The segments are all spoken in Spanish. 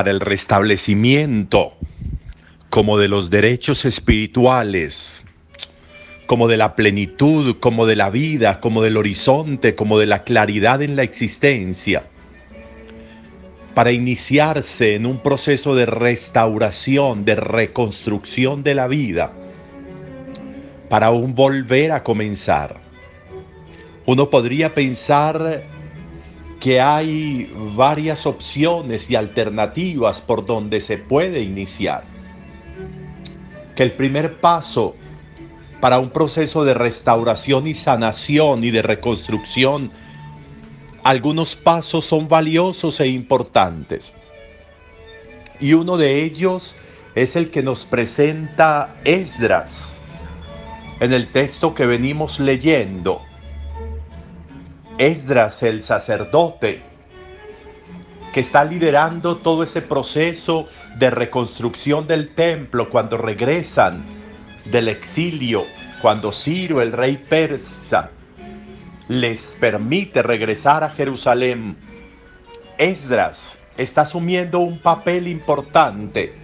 para el restablecimiento como de los derechos espirituales, como de la plenitud, como de la vida, como del horizonte, como de la claridad en la existencia, para iniciarse en un proceso de restauración, de reconstrucción de la vida, para un volver a comenzar. Uno podría pensar que hay varias opciones y alternativas por donde se puede iniciar. Que el primer paso para un proceso de restauración y sanación y de reconstrucción, algunos pasos son valiosos e importantes. Y uno de ellos es el que nos presenta Esdras en el texto que venimos leyendo. Esdras el sacerdote, que está liderando todo ese proceso de reconstrucción del templo cuando regresan del exilio, cuando Ciro, el rey persa, les permite regresar a Jerusalén. Esdras está asumiendo un papel importante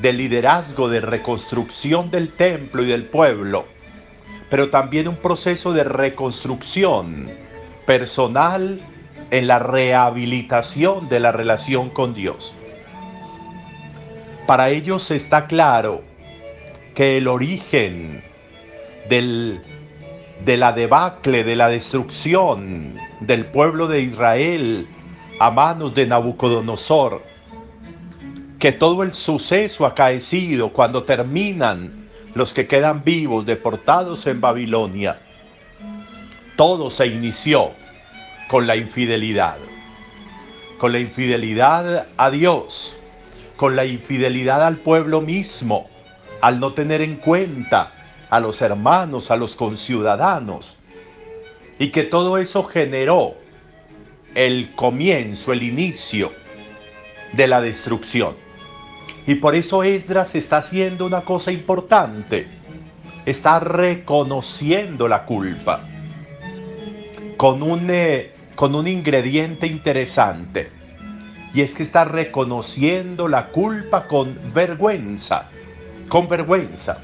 de liderazgo, de reconstrucción del templo y del pueblo, pero también un proceso de reconstrucción personal en la rehabilitación de la relación con Dios. Para ellos está claro que el origen del, de la debacle, de la destrucción del pueblo de Israel a manos de Nabucodonosor, que todo el suceso acaecido cuando terminan los que quedan vivos deportados en Babilonia, todo se inició con la infidelidad, con la infidelidad a Dios, con la infidelidad al pueblo mismo, al no tener en cuenta a los hermanos, a los conciudadanos, y que todo eso generó el comienzo, el inicio de la destrucción. Y por eso Esdras está haciendo una cosa importante, está reconociendo la culpa. Con un eh, con un ingrediente interesante. Y es que está reconociendo la culpa con vergüenza, con vergüenza.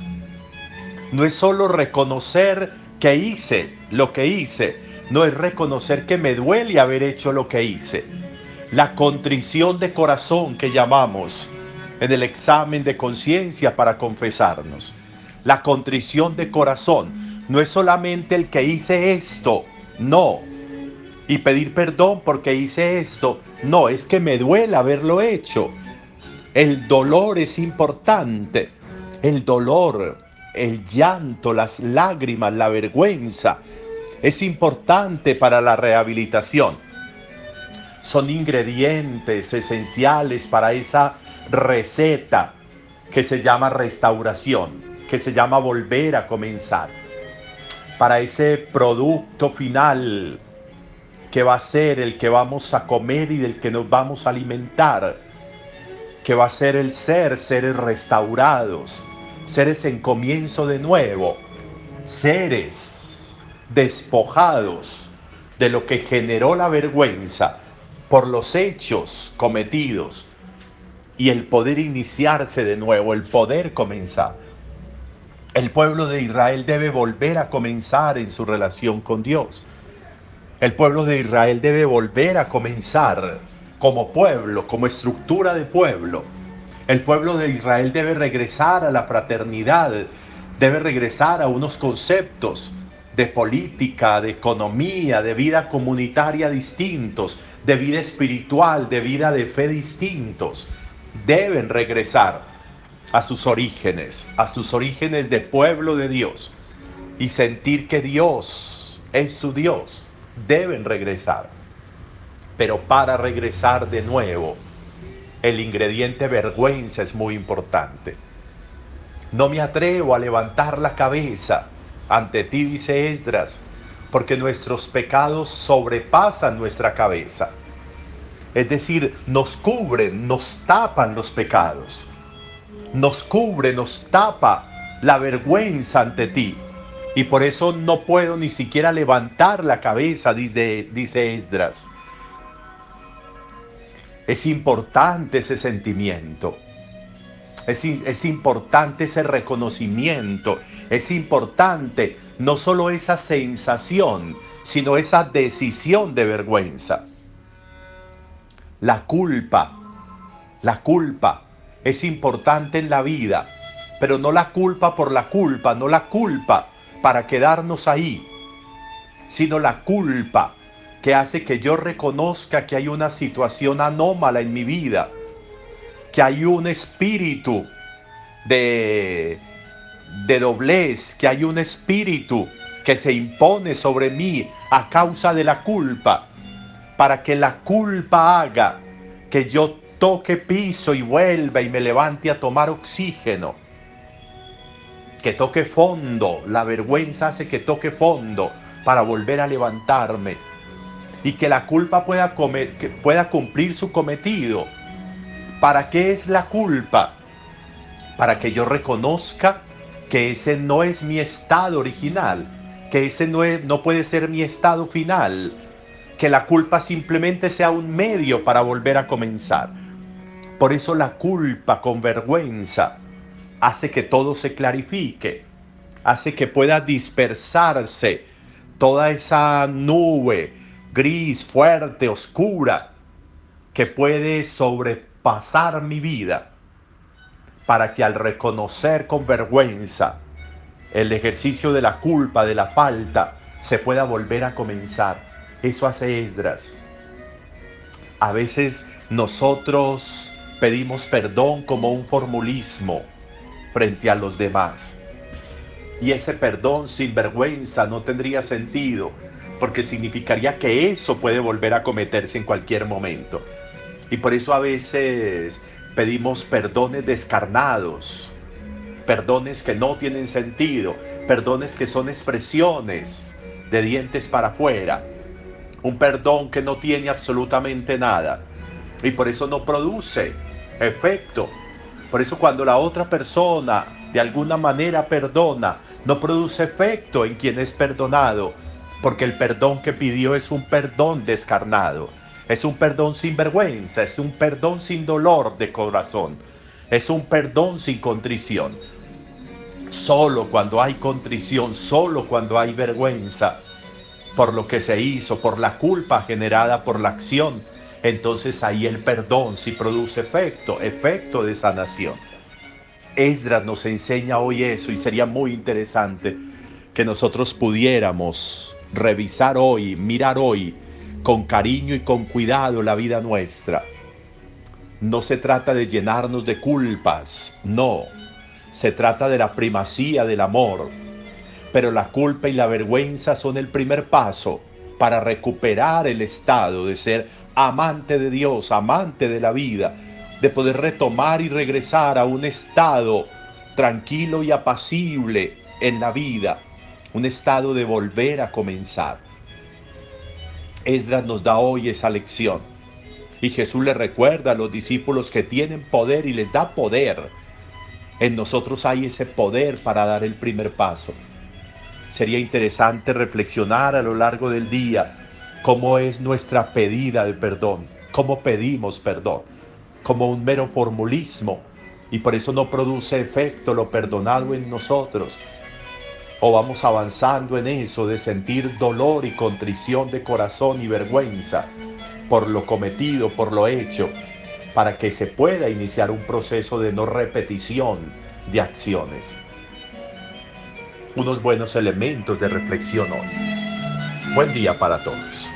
No es solo reconocer que hice lo que hice, no es reconocer que me duele haber hecho lo que hice. La contrición de corazón que llamamos en el examen de conciencia para confesarnos. La contrición de corazón no es solamente el que hice esto, no, y pedir perdón porque hice esto. No, es que me duele haberlo hecho. El dolor es importante. El dolor, el llanto, las lágrimas, la vergüenza es importante para la rehabilitación. Son ingredientes esenciales para esa receta que se llama restauración, que se llama volver a comenzar. Para ese producto final que va a ser el que vamos a comer y del que nos vamos a alimentar, que va a ser el ser, seres restaurados, seres en comienzo de nuevo, seres despojados de lo que generó la vergüenza por los hechos cometidos y el poder iniciarse de nuevo, el poder comenzar. El pueblo de Israel debe volver a comenzar en su relación con Dios. El pueblo de Israel debe volver a comenzar como pueblo, como estructura de pueblo. El pueblo de Israel debe regresar a la fraternidad, debe regresar a unos conceptos de política, de economía, de vida comunitaria distintos, de vida espiritual, de vida de fe distintos. Deben regresar a sus orígenes, a sus orígenes de pueblo de Dios y sentir que Dios es su Dios deben regresar. Pero para regresar de nuevo, el ingrediente vergüenza es muy importante. No me atrevo a levantar la cabeza ante ti, dice Esdras, porque nuestros pecados sobrepasan nuestra cabeza. Es decir, nos cubren, nos tapan los pecados. Nos cubre, nos tapa la vergüenza ante ti y por eso no puedo ni siquiera levantar la cabeza, dice, dice Esdras. Es importante ese sentimiento. Es, es, importante ese reconocimiento. Es importante no solo esa sensación, sino esa decisión de vergüenza. La culpa, la culpa es importante en la vida, pero no la culpa por la culpa, no la culpa para quedarnos ahí, sino la culpa que hace que yo reconozca que hay una situación anómala en mi vida, que hay un espíritu de, de doblez, que hay un espíritu que se impone sobre mí a causa de la culpa, para que la culpa haga que yo toque piso y vuelva y me levante a tomar oxígeno. Que toque fondo, la vergüenza hace que toque fondo para volver a levantarme y que la culpa pueda, que pueda cumplir su cometido. ¿Para qué es la culpa? Para que yo reconozca que ese no es mi estado original, que ese no, es, no puede ser mi estado final, que la culpa simplemente sea un medio para volver a comenzar. Por eso la culpa con vergüenza hace que todo se clarifique, hace que pueda dispersarse toda esa nube gris, fuerte, oscura, que puede sobrepasar mi vida, para que al reconocer con vergüenza el ejercicio de la culpa, de la falta, se pueda volver a comenzar. Eso hace Esdras. A veces nosotros pedimos perdón como un formulismo frente a los demás. Y ese perdón sin vergüenza no tendría sentido, porque significaría que eso puede volver a cometerse en cualquier momento. Y por eso a veces pedimos perdones descarnados, perdones que no tienen sentido, perdones que son expresiones de dientes para afuera, un perdón que no tiene absolutamente nada y por eso no produce efecto. Por eso cuando la otra persona de alguna manera perdona, no produce efecto en quien es perdonado, porque el perdón que pidió es un perdón descarnado, es un perdón sin vergüenza, es un perdón sin dolor de corazón, es un perdón sin contrición. Solo cuando hay contrición, solo cuando hay vergüenza por lo que se hizo, por la culpa generada por la acción, entonces ahí el perdón sí produce efecto, efecto de sanación. Esdras nos enseña hoy eso y sería muy interesante que nosotros pudiéramos revisar hoy, mirar hoy con cariño y con cuidado la vida nuestra. No se trata de llenarnos de culpas, no. Se trata de la primacía del amor. Pero la culpa y la vergüenza son el primer paso para recuperar el estado de ser amante de Dios, amante de la vida, de poder retomar y regresar a un estado tranquilo y apacible en la vida, un estado de volver a comenzar. Esdras nos da hoy esa lección. Y Jesús le recuerda a los discípulos que tienen poder y les da poder. En nosotros hay ese poder para dar el primer paso. Sería interesante reflexionar a lo largo del día cómo es nuestra pedida de perdón, cómo pedimos perdón, como un mero formulismo y por eso no produce efecto lo perdonado en nosotros. O vamos avanzando en eso de sentir dolor y contrición de corazón y vergüenza por lo cometido, por lo hecho, para que se pueda iniciar un proceso de no repetición de acciones. Unos buenos elementos de reflexión hoy. Buen día para todos.